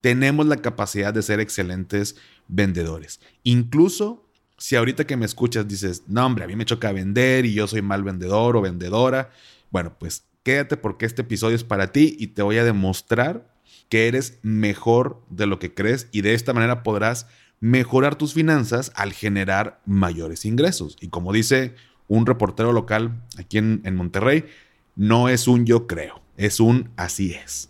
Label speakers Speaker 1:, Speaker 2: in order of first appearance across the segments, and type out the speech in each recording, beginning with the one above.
Speaker 1: tenemos la capacidad de ser excelentes vendedores. Incluso si ahorita que me escuchas dices, no hombre, a mí me choca vender y yo soy mal vendedor o vendedora, bueno, pues quédate porque este episodio es para ti y te voy a demostrar que eres mejor de lo que crees y de esta manera podrás mejorar tus finanzas al generar mayores ingresos. Y como dice un reportero local aquí en, en Monterrey, no es un yo creo, es un así es.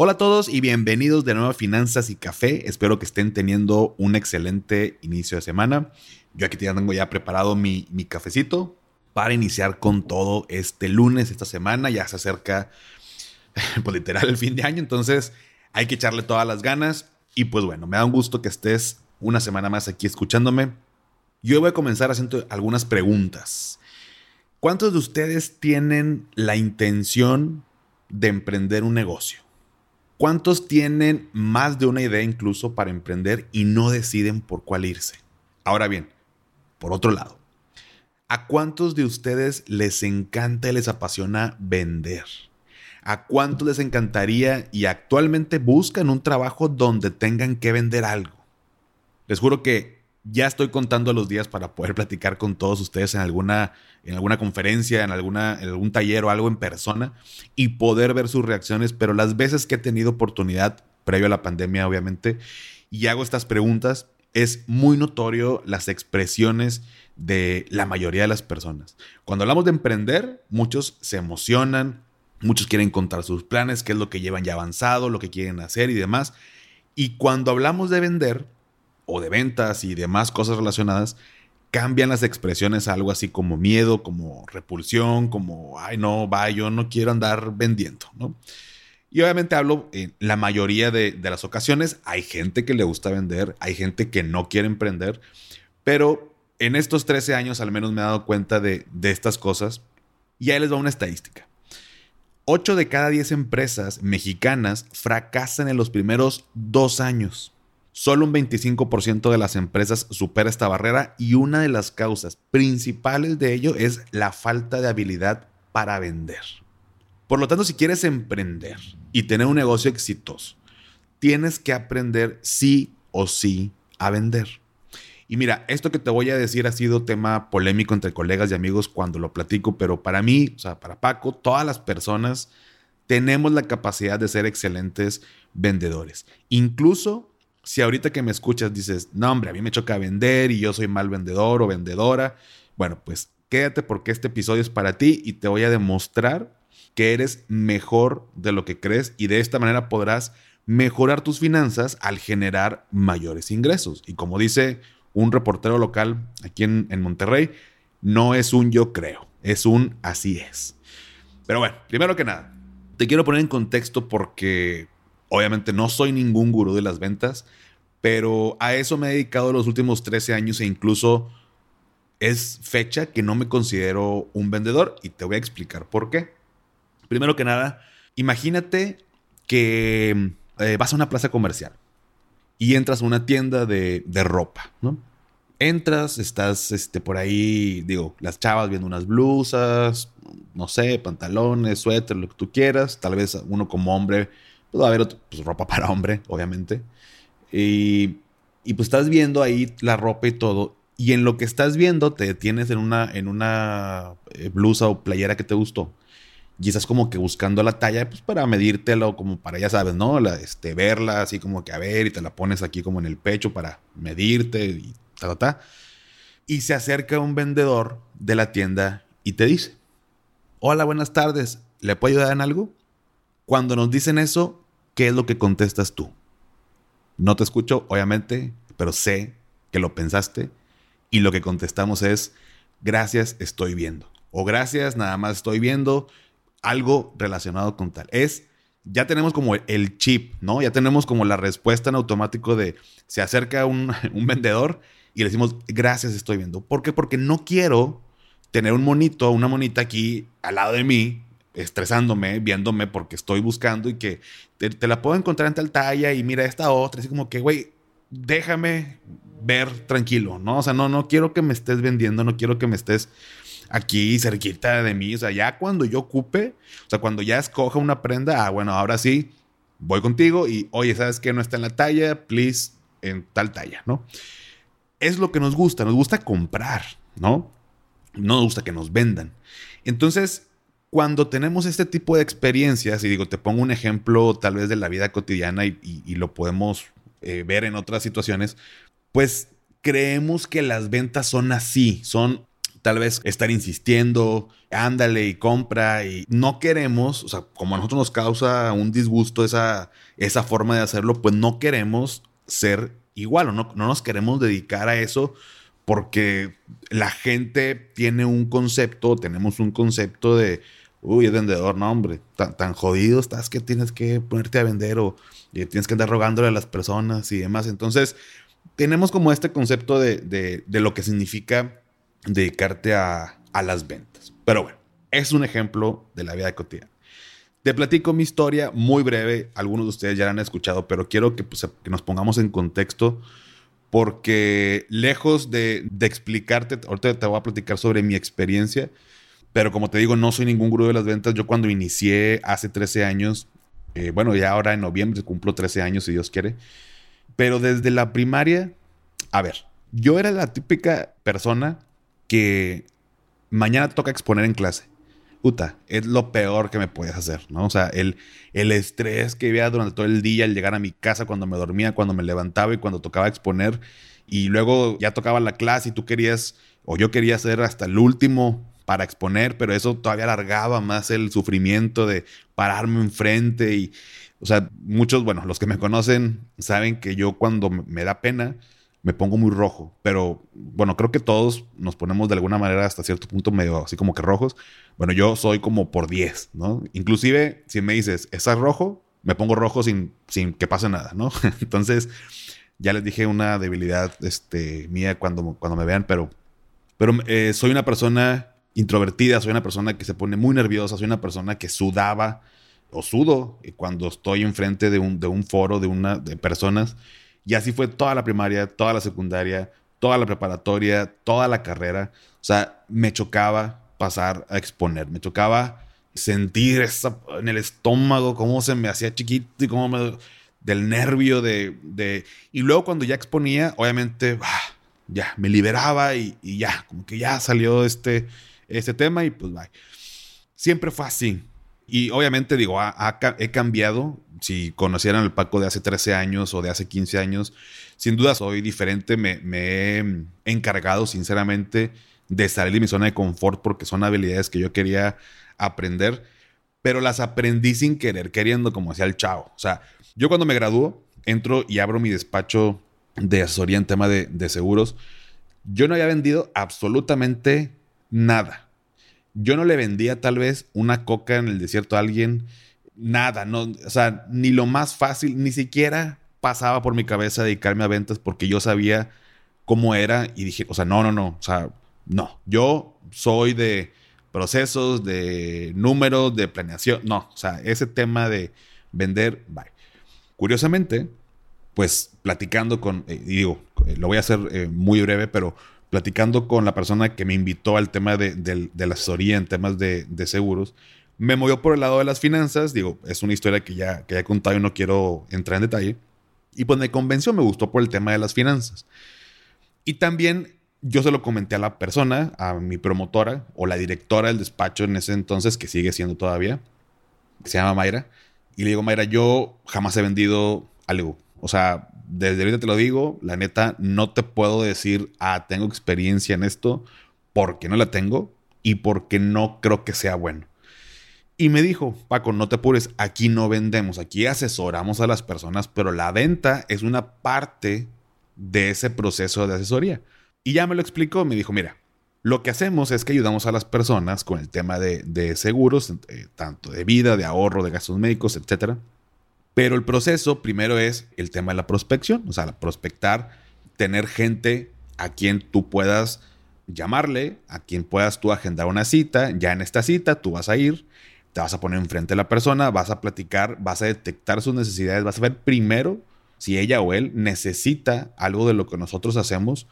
Speaker 2: Hola a todos y bienvenidos de nuevo a Finanzas y Café. Espero que estén teniendo un excelente inicio de semana. Yo aquí tengo ya preparado mi, cafecito para iniciar con todo este lunes, esta semana. Ya se acerca, pues literal, el fin de año. Entonces hay que echarle todas las ganas. Y pues bueno, me da un gusto que estés una semana más aquí escuchándome. Yo voy a comenzar haciendo algunas preguntas. ¿Cuántos de ustedes tienen la intención de emprender un negocio? ¿Cuántos tienen más de una idea incluso para emprender y no deciden por cuál irse? Ahora bien, por otro lado, ¿a cuántos de ustedes les encanta y les apasiona vender? ¿A cuántos les encantaría y actualmente buscan un trabajo donde tengan que vender algo? Les juro que ya estoy contando los días para poder platicar con todos ustedes en alguna, en alguna conferencia, en, alguna, en algún taller o algo en persona y poder ver sus reacciones. Pero las veces que he tenido oportunidad, previo a la pandemia obviamente, y hago estas preguntas, es muy notorio las expresiones de la mayoría de las personas. Cuando hablamos de emprender, muchos se emocionan, muchos quieren contar sus planes, qué es lo que llevan ya avanzado, lo que quieren hacer y demás. Y cuando hablamos de vender, o de ventas y demás cosas relacionadas, cambian las expresiones a algo así como miedo, como repulsión, como, ay, no, va, yo no quiero andar vendiendo, ¿no? Y obviamente hablo en la mayoría de, de, las ocasiones, hay gente que le gusta vender, hay gente que no quiere emprender, pero en estos 13 años al menos me he dado cuenta de, de estas cosas y ahí les va una estadística. 8 de cada 10 empresas mexicanas fracasan en los primeros dos años. Solo un 25% de las empresas supera esta barrera y una de las causas principales de ello es la falta de habilidad para vender. Por lo tanto, si quieres emprender y tener un negocio exitoso, tienes que aprender sí o sí a vender. Y mira, esto que te voy a decir ha sido tema polémico entre colegas y amigos cuando lo platico, pero para mí, o sea, para Paco, todas las personas tenemos la capacidad de ser excelentes vendedores. Incluso si ahorita que me escuchas dices, no hombre, a mí me choca vender y yo soy mal vendedor o vendedora, bueno, pues quédate porque este episodio es para ti y te voy a demostrar que eres mejor de lo que crees y de esta manera podrás mejorar tus finanzas al generar mayores ingresos. Y como dice un reportero local aquí en, en Monterrey, no es un yo creo, es un así es. Pero bueno, primero que nada, te quiero poner en contexto porque Obviamente no soy ningún gurú de las ventas, pero a eso me he dedicado los últimos 13 años e incluso es fecha que no me considero un vendedor y te voy a explicar por qué. Primero que nada, imagínate que eh, vas a una plaza comercial y entras a una tienda de, ropa, ¿no? Entras, estás este, por ahí, digo, las chavas viendo unas blusas, no sé, pantalones, suéter, lo que tú quieras. Tal vez uno como hombre pues haber pues, ropa para hombre, obviamente. Y, y, pues estás viendo ahí la ropa y todo. Y en lo que estás viendo te detienes en una, en una eh, blusa o playera que te gustó. Y estás como que buscando la talla, pues para medírtelo, como para, ya sabes, ¿no? La, este, verla así como que a ver y te la pones aquí como en el pecho para medirte y ta, ta, ta. Y se acerca un vendedor de la tienda y te dice, hola, buenas tardes, ¿le puedo ayudar en algo? Cuando nos dicen eso, ¿qué es lo que contestas tú? No te escucho, obviamente, pero sé que lo pensaste y lo que contestamos es, gracias, estoy viendo. O gracias, nada más estoy viendo algo relacionado con tal. Es ya tenemos como el chip, ¿no? Ya tenemos como la respuesta en automático de se acerca un, un vendedor y le decimos, gracias, estoy viendo. ¿Por qué? Porque no quiero tener un monito, una monita aquí al lado de mí, estresándome, viéndome porque estoy buscando y que te, la puedo encontrar en tal talla y mira esta otra, así como que, güey, déjame ver tranquilo, ¿no? O sea, no, no quiero que me estés vendiendo, no quiero que me estés aquí cerquita de mí, o sea, ya cuando yo ocupe, o sea, cuando ya escoja una prenda, ah, bueno, ahora sí, voy contigo y, oye, ¿sabes qué? No está en la talla, please, en tal talla, ¿no? Es lo que nos gusta, nos gusta comprar, ¿no? No nos gusta que nos vendan. Entonces, cuando tenemos este tipo de experiencias, y digo, te pongo un ejemplo tal vez de la vida cotidiana y, lo podemos eh, ver en otras situaciones, pues creemos que las ventas son así, son tal vez estar insistiendo, ándale y compra y no queremos, o sea, como a nosotros nos causa un disgusto esa, esa forma de hacerlo, pues no queremos ser igual o no, no nos queremos dedicar a eso porque la gente tiene un concepto, tenemos un concepto de, uy, es vendedor, no, hombre, tan, jodido estás que tienes que ponerte a vender o tienes que andar rogándole a las personas y demás. Entonces, tenemos como este concepto de, lo que significa dedicarte a, las ventas. Pero bueno, es un ejemplo de la vida cotidiana. Te platico mi historia muy breve. Algunos de ustedes ya la han escuchado, pero quiero que, pues, que nos pongamos en contexto porque lejos de, de, explicarte, ahorita te voy a platicar sobre mi experiencia, pero como te digo, no soy ningún gurú de las ventas. Yo cuando inicié hace 13 años, eh, bueno, ya ahora en noviembre cumplo 13 años, si Dios quiere, pero desde la primaria, a ver, yo era la típica persona que mañana toca exponer en clase. Puta, es lo peor que me puedes hacer, ¿no? O sea, el, el estrés que había durante todo el día, al llegar a mi casa, cuando me dormía, cuando me levantaba y cuando tocaba exponer, y luego ya tocaba la clase y tú querías, o yo quería hacer hasta el último para exponer, pero eso todavía alargaba más el sufrimiento de pararme enfrente y, o sea, muchos, bueno, los que me conocen saben que yo cuando me da pena me pongo muy rojo, pero bueno, creo que todos nos ponemos de alguna manera hasta cierto punto medio así como que rojos. Bueno, yo soy como por 10, ¿no? Inclusive si me dices, ¿estás rojo? Me pongo rojo sin, sin que pase nada, ¿no? Entonces, ya les dije una debilidad este, mía cuando, cuando me vean, pero, pero eh, soy una persona introvertida, soy una persona que se pone muy nerviosa, soy una persona que sudaba o sudo cuando estoy enfrente de un, de un foro de, una, de personas. Y así fue toda la primaria, toda la secundaria, toda la preparatoria, toda la carrera. O sea, me chocaba pasar a exponer, me chocaba sentir esa, en el estómago cómo se me hacía chiquito y cómo del nervio de, de... Y luego cuando ya exponía, obviamente, ah, ya, me liberaba y, y ya, como que ya salió este ese tema y pues bye. Siempre fue así. Y obviamente digo, he cambiado. Si conocieran el Paco de hace 13 años o de hace 15 años, sin duda soy diferente. Me, he encargado sinceramente de salir de mi zona de confort porque son habilidades que yo quería aprender, pero las aprendí sin querer, queriendo, como decía el chavo. O sea, yo cuando me gradúo, entro y abro mi despacho de asesoría en tema de, de seguros. Yo no había vendido absolutamente nada. Yo no le vendía tal vez una coca en el desierto a alguien, nada, no, o sea, ni lo más fácil, ni siquiera pasaba por mi cabeza dedicarme a ventas porque yo sabía cómo era y dije, o sea, no, no, no, o sea, no, yo soy de procesos, de números, de planeación, no, o sea, ese tema de vender, bye. Curiosamente, pues platicando con, eh, digo, lo voy a hacer eh, muy breve, pero platicando con la persona que me invitó al tema de, la asesoría en temas de, seguros, me movió por el lado de las finanzas. Digo, es una historia que ya, que ya he contado y no quiero entrar en detalle. Y pues me convenció, me gustó por el tema de las finanzas. Y también yo se lo comenté a la persona, a mi promotora o la directora del despacho en ese entonces, que sigue siendo todavía, que se llama Mayra. Y le digo, Mayra, yo jamás he vendido algo. O sea, desde ahorita te lo digo, la neta, no te puedo decir, ah, tengo experiencia en esto, porque no la tengo y porque no creo que sea bueno. Y me dijo, Paco, no te apures, aquí no vendemos, aquí asesoramos a las personas, pero la venta es una parte de ese proceso de asesoría. Y ya me lo explicó, me dijo, mira, Lo que hacemos es que ayudamos a las personas con el tema de, seguros, eh, tanto de vida, de ahorro, de gastos médicos, etc. Pero el proceso primero es el tema de la prospección, o sea, prospectar, tener gente a quien tú puedas llamarle, a quien puedas tú agendar una cita. Ya en esta cita tú vas a ir, te vas a poner enfrente de la persona, vas a platicar, vas a detectar sus necesidades, vas a ver primero si ella o él necesita algo de lo que nosotros hacemos.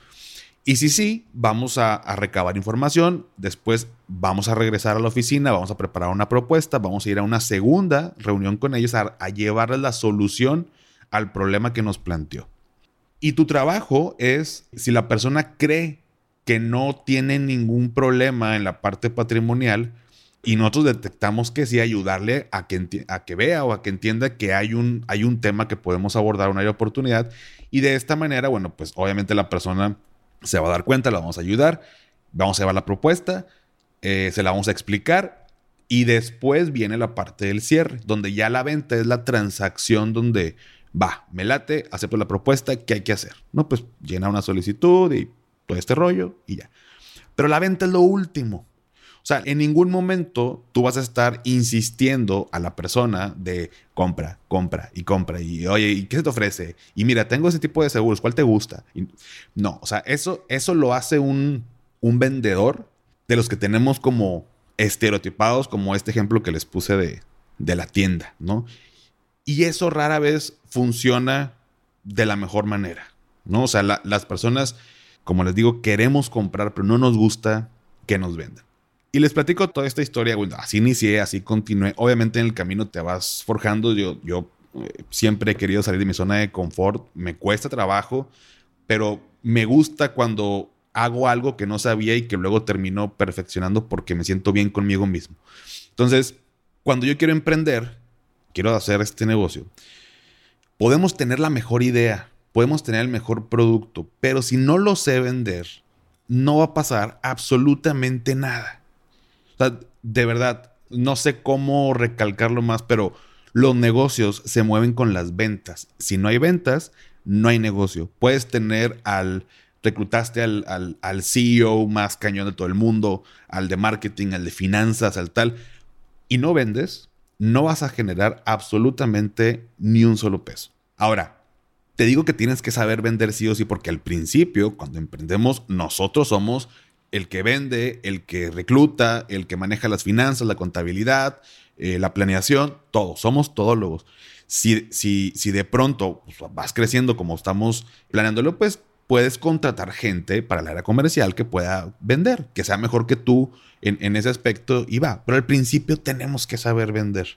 Speaker 2: Y si sí, vamos a, recabar información, después vamos a regresar a la oficina, vamos a preparar una propuesta, vamos a ir a una segunda reunión con ellos a, llevarles la solución al problema que nos planteó. Y tu trabajo es, si la persona cree que no tiene ningún problema en la parte patrimonial, y nosotros detectamos que sí, ayudarle a que, a que vea o a que entienda que hay un, hay un tema que podemos abordar, una oportunidad. Y de esta manera, bueno, pues obviamente la persona se va a dar cuenta, la vamos a ayudar, vamos a llevar la propuesta, eh, se la vamos a explicar y después viene la parte del cierre, donde ya la venta es la transacción donde va, me late, acepto la propuesta, ¿qué hay que hacer? No, pues llena una solicitud y todo este rollo y ya. Pero la venta es lo último. O sea, en ningún momento tú vas a estar insistiendo a la persona de compra, compra y compra. Y oye, ¿y qué se te ofrece? Y mira, tengo ese tipo de seguros, ¿cuál te gusta? no, o sea, eso, eso lo hace un, un vendedor de los que tenemos como estereotipados, como este ejemplo que les puse de, de la tienda, ¿no? Y eso rara vez funciona de la mejor manera, ¿no? O sea, las personas, como les digo, queremos comprar, pero no nos gusta que nos vendan. Y les platico toda esta historia, así inicié, así continué. Obviamente en el camino te vas forjando. Yo, yo eh, siempre he querido salir de mi zona de confort. Me cuesta trabajo, pero me gusta cuando hago algo que no sabía y que luego termino perfeccionando porque me siento bien conmigo mismo. Entonces, cuando yo quiero emprender, quiero hacer este negocio, podemos tener la mejor idea, podemos tener el mejor producto, pero si no lo sé vender, no va a pasar absolutamente nada. O sea, de verdad, no sé cómo recalcarlo más, pero los negocios se mueven con las ventas. Si no hay ventas, no hay negocio. Puedes tener al, reclutaste al, al, CEO más cañón de todo el mundo, al de marketing, al de finanzas, al tal, y no vendes, no vas a generar absolutamente ni un solo peso. Ahora, te digo que tienes que saber vender sí o sí, porque al principio, cuando emprendemos, nosotros somos el que vende, el que recluta, el que maneja las finanzas, la contabilidad, eh, la planeación, todos, somos todólogos. Si, si, si de pronto pues, vas creciendo como estamos planeándolo, pues puedes contratar gente para la área comercial que pueda vender, que sea mejor que tú en, en ese aspecto y va. Pero al principio tenemos que saber vender.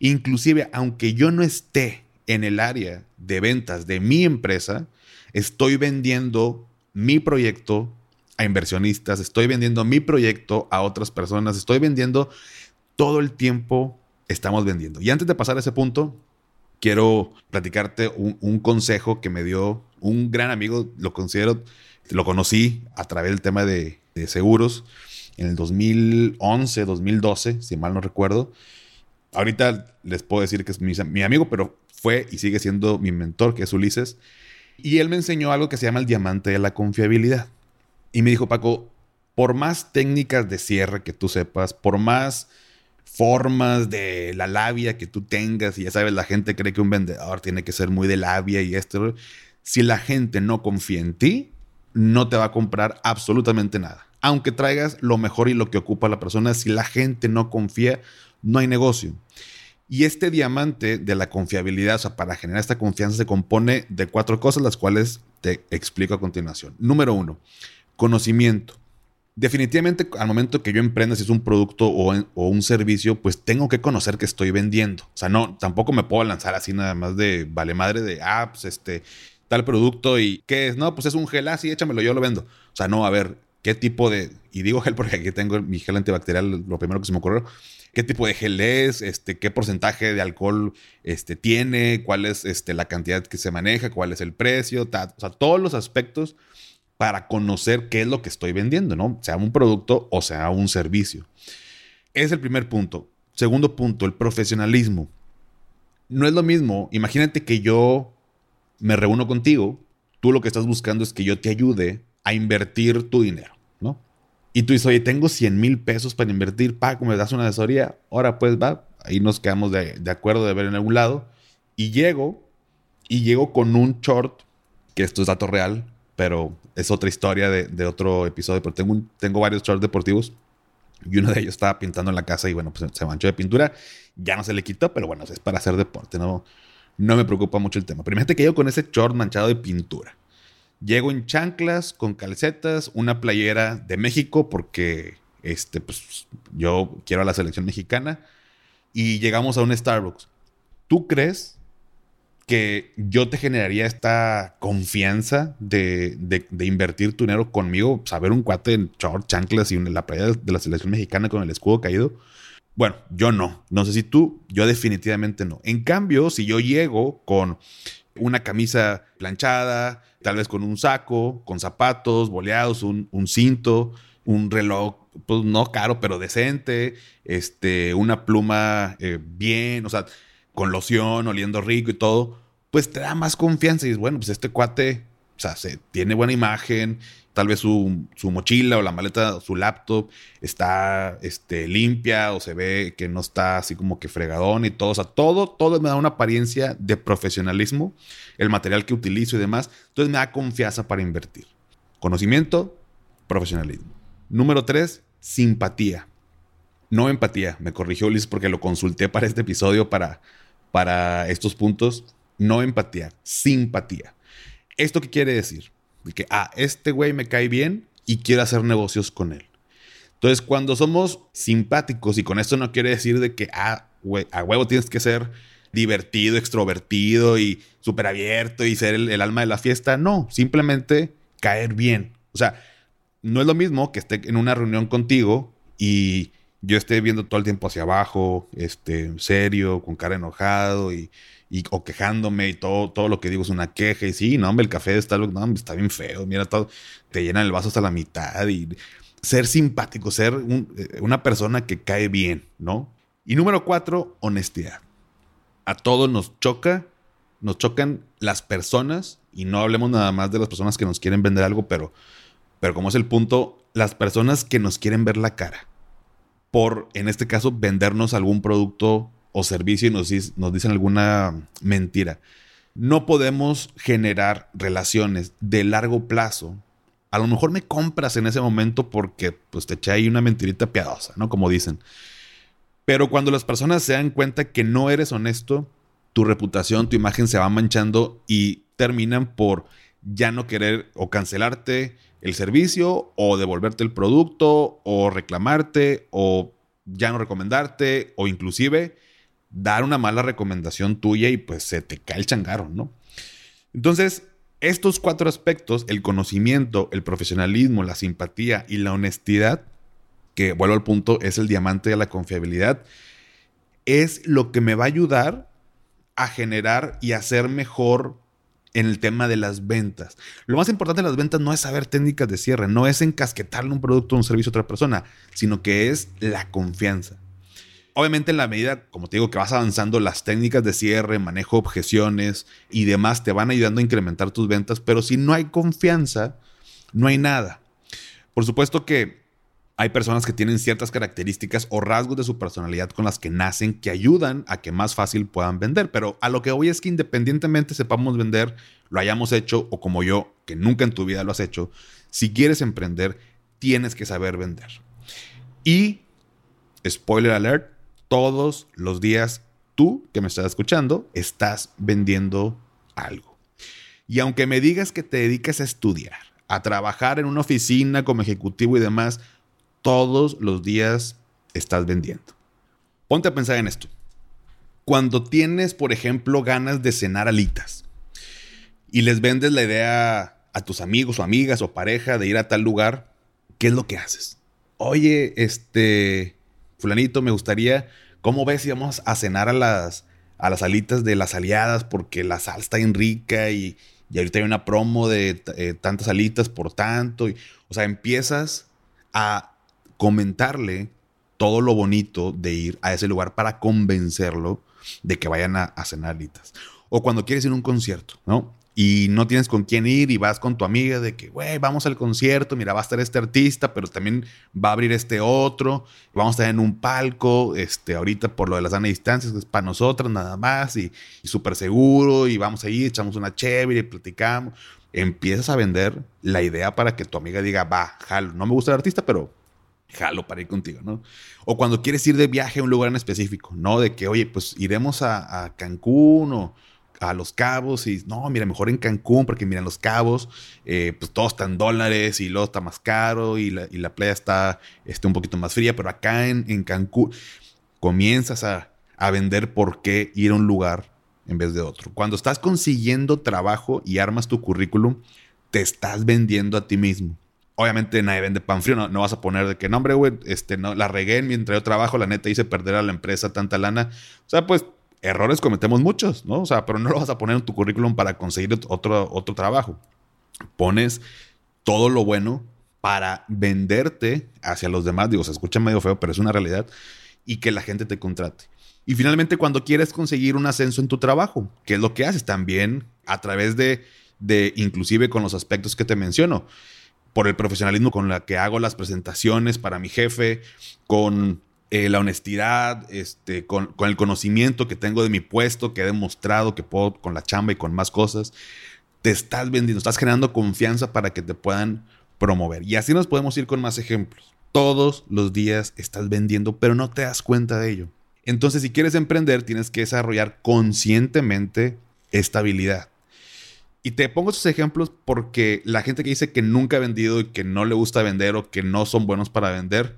Speaker 2: Inclusive, aunque yo no esté en el área de ventas de mi empresa, estoy vendiendo mi proyecto, a inversionistas, estoy vendiendo mi proyecto a otras personas, estoy vendiendo todo el tiempo, estamos vendiendo. Y antes de pasar a ese punto, quiero platicarte un, consejo que me dio un gran amigo, lo considero, lo conocí a través del tema de, seguros en el 2011, 2012, si mal no recuerdo. Ahorita les puedo decir que es mi, mi, amigo, pero fue y sigue siendo mi mentor, que es Ulises. Y él me enseñó algo que se llama el diamante de la confiabilidad. Y me dijo, Paco, por más técnicas de cierre que tú sepas, por más formas de la labia que tú tengas, y ya sabes, la gente cree que un vendedor tiene que ser muy de labia y esto, si la gente no confía en ti, no te va a comprar absolutamente nada. Aunque traigas lo mejor y lo que ocupa la persona, si la gente no confía, no hay negocio. Y este diamante de la confiabilidad, o sea, para generar esta confianza, se compone de cuatro cosas, las cuales te explico a continuación. Número uno, Conocimiento. Definitivamente, al momento que yo emprenda, si es un producto o, un servicio, pues tengo que conocer que estoy vendiendo. O sea, no, tampoco me puedo lanzar así nada más de vale madre de, ah, pues este, tal producto y ¿qué es? No, pues es un gel, así, ah, échamelo, yo lo vendo. O sea, no, a ver, ¿qué tipo de, y digo gel porque aquí tengo mi gel antibacterial, lo primero que se me ocurrió, qué tipo de gel es, este, qué porcentaje de alcohol este, tiene, cuál es este, la cantidad que se maneja, cuál es el precio, o sea, todos los aspectos para conocer qué es lo que estoy vendiendo, ¿no? Sea un producto o sea un servicio. Es el primer punto. Segundo punto, el profesionalismo. No es lo mismo. Imagínate que yo me reúno contigo. Tú lo que estás buscando es que yo te ayude a invertir tu dinero, ¿no? Y tú dices, oye, tengo 100 mil pesos para invertir, Paco, me das una asesoría. Ahora pues va, ahí nos quedamos de, de acuerdo de ver en algún lado. Y llego, y llego con un short, que esto es dato real, pero es otra historia de, otro episodio, pero tengo, tengo varios shorts deportivos. Y uno de ellos estaba pintando en la casa y bueno, pues se manchó de pintura. Ya no se le quitó, pero bueno, es para hacer deporte, no, no me preocupa mucho el tema. Pero imagínate que llego con ese short manchado de pintura. Llego en chanclas, con calcetas, una playera de México, porque este, pues, yo quiero a la selección mexicana. Y llegamos a un Starbucks. ¿Tú crees que yo te generaría esta confianza de, invertir tu dinero conmigo, saber un cuate en short, chanclas y en la playa de la selección mexicana con el escudo caído. Bueno, yo no. No sé si tú, yo definitivamente no. En cambio, si yo llego con una camisa planchada, tal vez con un saco, con zapatos boleados, un, cinto, un reloj, pues no caro, pero decente, este, una pluma eh, bien, o sea, con loción, oliendo rico y todo, pues te da más confianza y dices, bueno, pues este cuate, o sea, se, tiene buena imagen, tal vez su, mochila o la maleta, su laptop está este, limpia o se ve que no está así como que fregadón y todo, o sea, todo, todo me da una apariencia de profesionalismo, el material que utilizo y demás, entonces me da confianza para invertir. Conocimiento, profesionalismo. Número tres, simpatía. No empatía, me corrigió Liz porque lo consulté para este episodio para para estos puntos, no empatía, simpatía. ¿Esto qué quiere decir? que, ah, este güey me cae bien y quiero hacer negocios con él. Entonces, cuando somos simpáticos, y con esto no quiere decir de que, ah, a huevo tienes que ser divertido, extrovertido y súper abierto y ser el, el, alma de la fiesta. No, simplemente caer bien. O sea, no es lo mismo que esté en una reunión contigo y yo esté viendo todo el tiempo hacia abajo, este, serio, con cara enojado y, o quejándome y todo, todo lo que digo es una queja y sí, no, hombre, el café está, no, está bien feo, mira, todo, te llenan el vaso hasta la mitad y ser simpático, ser eh, una persona que cae bien, ¿no? Y número cuatro, honestidad. A todos nos choca, nos chocan las personas y no hablemos nada más de las personas que nos quieren vender algo, pero, pero como es el punto, las personas que nos quieren ver la cara por, en este caso, vendernos algún producto o servicio y nos, dicen alguna mentira. No podemos generar relaciones de largo plazo. A lo mejor me compras en ese momento porque pues, te eché ahí una mentirita piadosa, ¿no? Como dicen. Pero cuando las personas se dan cuenta que no eres honesto, tu reputación, tu imagen se va manchando y terminan por ya no querer o cancelarte el servicio o devolverte el producto o reclamarte o ya no recomendarte o inclusive dar una mala recomendación tuya y pues se te cae el changarro, ¿no? Entonces, estos cuatro aspectos, el conocimiento, el profesionalismo, la simpatía y la honestidad, que vuelvo al punto, es el diamante de la confiabilidad, es lo que me va a ayudar a generar y hacer mejor en el tema de las ventas. Lo más importante de las ventas no es saber técnicas de cierre, no es encasquetarle un producto o un servicio a otra persona, sino que es la confianza. Obviamente en la medida, como te digo, que vas avanzando, las técnicas de cierre, manejo objeciones y demás te van ayudando a incrementar tus ventas, pero si no hay confianza, no hay nada. Por supuesto que hay personas que tienen ciertas características o rasgos de su personalidad con las que nacen que ayudan a que más fácil puedan vender. Pero a lo que voy es que independientemente sepamos vender, lo hayamos hecho o como yo, que nunca en tu vida lo has hecho, si quieres emprender, tienes que saber vender. Y, spoiler alert, todos los días tú que me estás escuchando estás vendiendo algo. Y aunque me digas que te dedicas a estudiar, a trabajar en una oficina como ejecutivo y demás, todos los días estás vendiendo. Ponte a pensar en esto. Cuando tienes, por ejemplo, ganas de cenar alitas y les vendes la idea a tus amigos o amigas o pareja de ir a tal lugar, ¿qué es lo que haces? Oye, este, fulanito, me gustaría, ¿cómo ves si vamos a cenar a las, a las alitas de las aliadas porque la sal está bien rica y, ahorita hay una promo de eh, tantas alitas por tanto? o sea, empiezas a comentarle todo lo bonito de ir a ese lugar para convencerlo de que vayan a, cenar alitas. O cuando quieres ir a un concierto, ¿no? y no tienes con quién ir y vas con tu amiga de que, güey, vamos al concierto, mira, va a estar este artista, pero también va a abrir este otro, vamos a estar en un palco, este, ahorita por lo de las sana distancias, es para nosotras nada más, y, súper seguro, y vamos a ir, echamos una chévere y platicamos. Empiezas a vender la idea para que tu amiga diga, va, jalo, no me gusta el artista, pero jalo para ir contigo, ¿no? O cuando quieres ir de viaje a un lugar en específico, ¿no? De que, oye, pues iremos a, Cancún o a Los Cabos y no, mira, mejor en Cancún porque mira, Los Cabos, eh, pues todo está en dólares y luego está más caro y la, y la playa está, está, un poquito más fría, pero acá en, en Cancún comienzas a, a vender por qué ir a un lugar en vez de otro. Cuando estás consiguiendo trabajo y armas tu currículum, te estás vendiendo a ti mismo. Obviamente nadie vende pan frío, no, no vas a poner de que, no, hombre, güey, este, no, la regué mientras yo trabajo, la neta hice perder a la empresa tanta lana. O sea, pues errores cometemos muchos, ¿no? O sea, pero no lo vas a poner en tu currículum para conseguir otro, otro trabajo. Pones todo lo bueno para venderte hacia los demás. Digo, se escucha medio feo, pero es una realidad. Y que la gente te contrate. Y finalmente, cuando quieres conseguir un ascenso en tu trabajo, ¿qué es lo que haces? También a través de, de inclusive con los aspectos que te menciono, por el profesionalismo con la que hago las presentaciones para mi jefe, con eh, la honestidad, este, con, el conocimiento que tengo de mi puesto, que he demostrado que puedo con la chamba y con más cosas, te estás vendiendo, estás generando confianza para que te puedan promover. Y así nos podemos ir con más ejemplos. Todos los días estás vendiendo, pero no te das cuenta de ello. Entonces, si quieres emprender, tienes que desarrollar conscientemente estabilidad. Y te pongo estos ejemplos porque la gente que dice que nunca ha vendido y que no le gusta vender o que no son buenos para vender,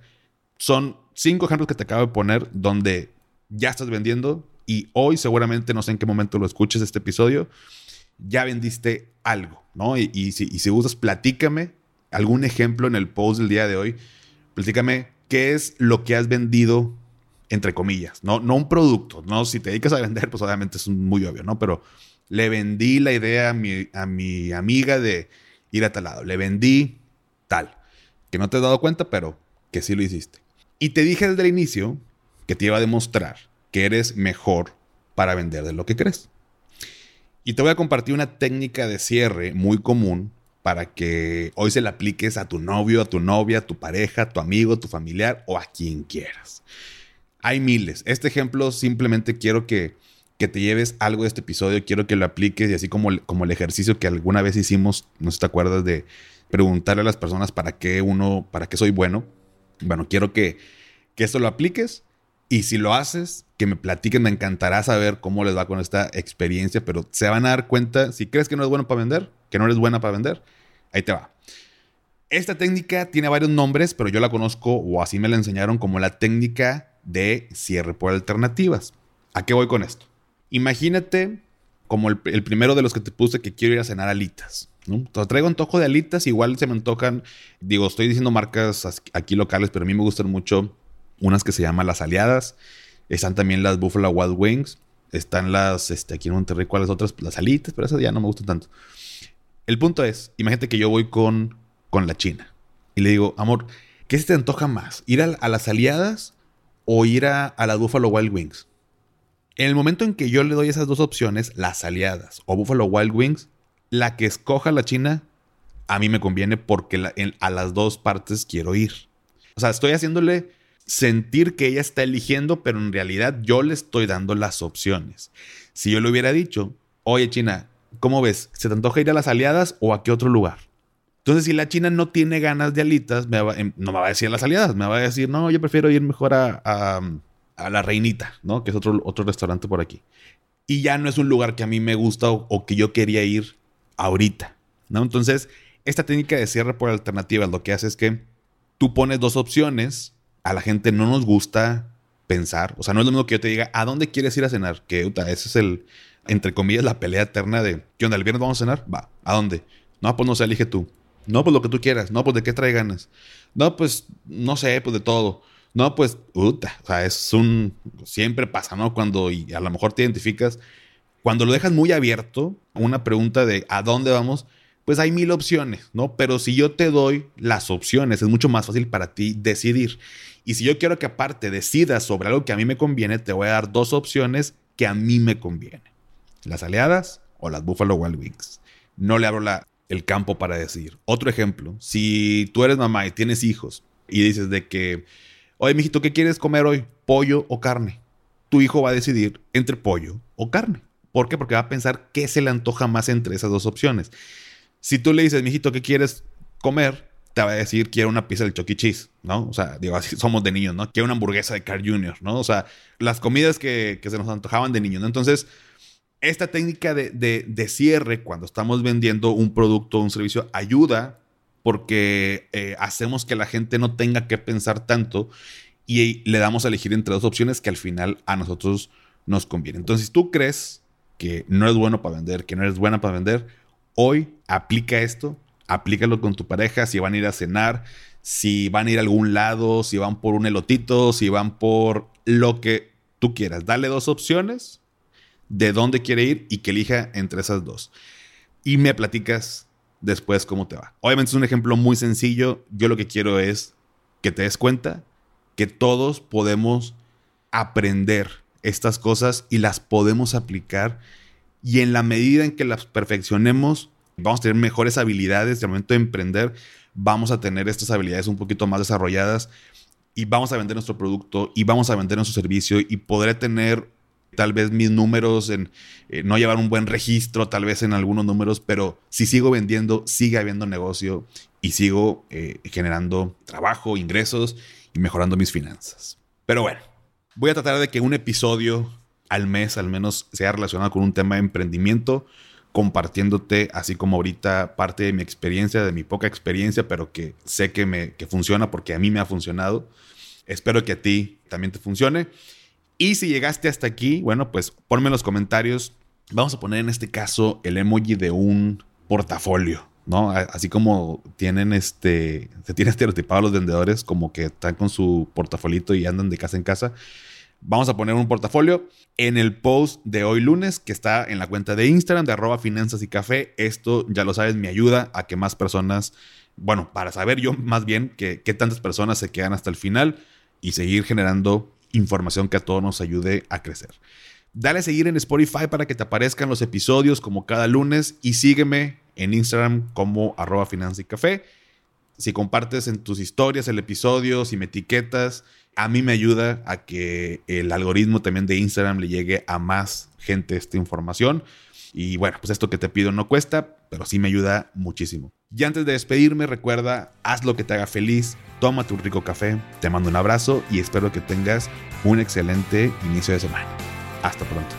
Speaker 2: son cinco ejemplos que te acabo de poner donde ya estás vendiendo y hoy seguramente, no sé en qué momento lo escuches este episodio, ya vendiste algo, ¿no? Y, si, y si gustas, platícame algún ejemplo en el post del día de hoy. Platícame qué es lo que has vendido, entre comillas, ¿no? No un producto, ¿no? Si te dedicas a vender, pues obviamente es muy obvio, ¿no? Pero le vendí la idea a mi, a mi amiga de ir a tal lado. Le vendí tal. Que no te has dado cuenta, pero que sí lo hiciste. Y te dije desde el inicio que te iba a demostrar que eres mejor para vender de lo que crees. Y te voy a compartir una técnica de cierre muy común para que hoy se la apliques a tu novio, a tu novia, a tu pareja, a tu amigo, tu familiar o a quien quieras. Hay miles. Este ejemplo simplemente quiero que, que te lleves algo de este episodio, quiero que lo apliques y así como, como el ejercicio que alguna vez hicimos, no sé te acuerdas de preguntarle a las personas para qué uno, para qué soy bueno bueno, quiero que, que esto lo apliques y si lo haces, que me platiquen, me encantará saber cómo les va con esta experiencia, pero se van a dar cuenta, si crees que no es bueno para vender, que no eres buena para vender, ahí te va. Esta técnica tiene varios nombres, pero yo la conozco o así me la enseñaron como la técnica de cierre por alternativas. ¿A qué voy con esto? Imagínate como el, primero de los que te puse que quiero ir a cenar alitas. ¿no? traigo antojo de alitas, igual se me antojan, digo, estoy diciendo marcas aquí locales, pero a mí me gustan mucho unas que se llaman las aliadas. Están también las Buffalo Wild Wings. Están las, este, aquí en Monterrey, ¿cuáles otras? Las alitas, pero esas ya no me gustan tanto. El punto es, imagínate que yo voy con, con la China y le digo, amor, ¿qué se te antoja más? ¿Ir a, las aliadas o ir a, a las Buffalo Wild Wings? En el momento en que yo le doy esas dos opciones, las aliadas o Buffalo Wild Wings, la que escoja la China, a mí me conviene porque a las dos partes quiero ir. O sea, estoy haciéndole sentir que ella está eligiendo, pero en realidad yo le estoy dando las opciones. Si yo le hubiera dicho, oye China, ¿cómo ves? ¿Se te antoja ir a las aliadas o a qué otro lugar? Entonces, si la China no tiene ganas de alitas, em, no me va a decir a las aliadas, me va a decir, no, yo prefiero ir mejor a, la Reinita, ¿no? Que es otro, otro restaurante por aquí. Y ya no es un lugar que a mí me gusta o que yo quería ir ahorita, ¿no? Entonces, esta técnica de cierre por alternativas lo que hace es que tú pones dos opciones, a la gente no nos gusta pensar, o sea, no es lo mismo que yo te diga, ¿a dónde quieres ir a cenar? Que, ese es el, entre comillas, la pelea eterna de, ¿qué onda? ¿El viernes vamos a cenar? Va, ¿a dónde? No, pues no sé, elige tú. No, pues lo que tú quieras. No, pues de qué trae ganas. No, pues no sé, pues de todo. No, pues, puta, es un, siempre pasa, ¿no? Cuando y a lo mejor te identificas cuando lo dejas muy abierto, una pregunta de ¿a dónde vamos? Pues hay mil opciones, ¿no? Pero si yo te doy las opciones, es mucho más fácil para ti decidir. Y si yo quiero que aparte decidas sobre algo que a mí me conviene, te voy a dar dos opciones que a mí me convienen. Las aliadas o las Buffalo Wild Wings. no le abro la, el campo para decidir. Otro ejemplo, si tú eres mamá y tienes hijos y dices de que, oye, mijito, ¿qué quieres comer hoy? ¿Pollo o carne? Tu hijo va a decidir entre pollo o carne. ¿Por qué? Porque va a pensar qué se le antoja más entre esas dos opciones. Si tú le dices, mijito, ¿qué quieres comer? Te va a decir, quiero una pizza del Chucky e. Cheese, ¿no? O sea, digo, así somos de niños, ¿no? Quiero una hamburguesa de Carl Jr., ¿no? O sea, las comidas que, que se nos antojaban de niños, ¿no? Entonces, esta técnica de, cierre, cuando estamos vendiendo un producto o un servicio, ayuda porque eh, hacemos que la gente no tenga que pensar tanto y le damos a elegir entre dos opciones que al final a nosotros nos conviene. Entonces, si tú crees que no es bueno para vender, que no eres buena para vender, hoy aplica esto, aplícalo con tu pareja, si van a ir a cenar, si van a ir a algún lado, si van por un elotito, si van por lo que tú quieras. Dale dos opciones de dónde quiere ir y que elija entre esas dos. Y me platicas después cómo te va. Obviamente es un ejemplo muy sencillo. Yo lo que quiero es que te des cuenta que todos podemos aprender estas cosas y las podemos aplicar. Y en la medida en que las perfeccionemos, vamos a tener mejores habilidades. De momento de emprender, vamos a tener estas habilidades un poquito más desarrolladas y vamos a vender nuestro producto y vamos a vender nuestro servicio y podré tener tal vez mis números, en eh, no llevar un buen registro, tal vez en algunos números, pero si sigo vendiendo, sigue habiendo negocio y sigo eh, generando trabajo, ingresos y mejorando mis finanzas. Pero bueno, voy a tratar de que un episodio al mes al menos sea relacionado con un tema de emprendimiento, compartiéndote así como ahorita parte de mi experiencia, de mi poca experiencia, pero que sé que me que funciona porque a mí me ha funcionado. Espero que a ti también te funcione. Y si llegaste hasta aquí, bueno, pues ponme en los comentarios. Vamos a poner en este caso el emoji de un portafolio, ¿no? Así como tienen este, se tienen estereotipados los vendedores como que están con su portafolito y andan de casa en casa. Vamos a poner un portafolio en el post de hoy lunes que está en la cuenta de Instagram de arroba finanzas y café. Esto, ya lo sabes, me ayuda a que más personas, bueno, para saber yo más bien que, qué tantas personas se quedan hasta el final y seguir generando información que a todos nos ayude a crecer. Dale a seguir en Spotify para que te aparezcan los episodios como cada lunes y sígueme en Instagram como arroba finanza y café. Si compartes en tus historias el episodio, si me etiquetas, a mí me ayuda a que el algoritmo también de Instagram le llegue a más gente esta información. Y bueno, pues esto que te pido no cuesta, pero sí me ayuda muchísimo. Y antes de despedirme, recuerda, haz lo que te haga feliz, tómate un rico café, te mando un abrazo y espero que tengas un excelente inicio de semana. Hasta pronto.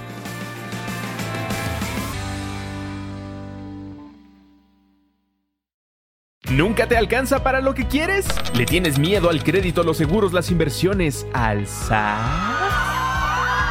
Speaker 3: ¿Nunca te alcanza para lo que quieres? ¿Le tienes miedo al crédito, los seguros, las inversiones, al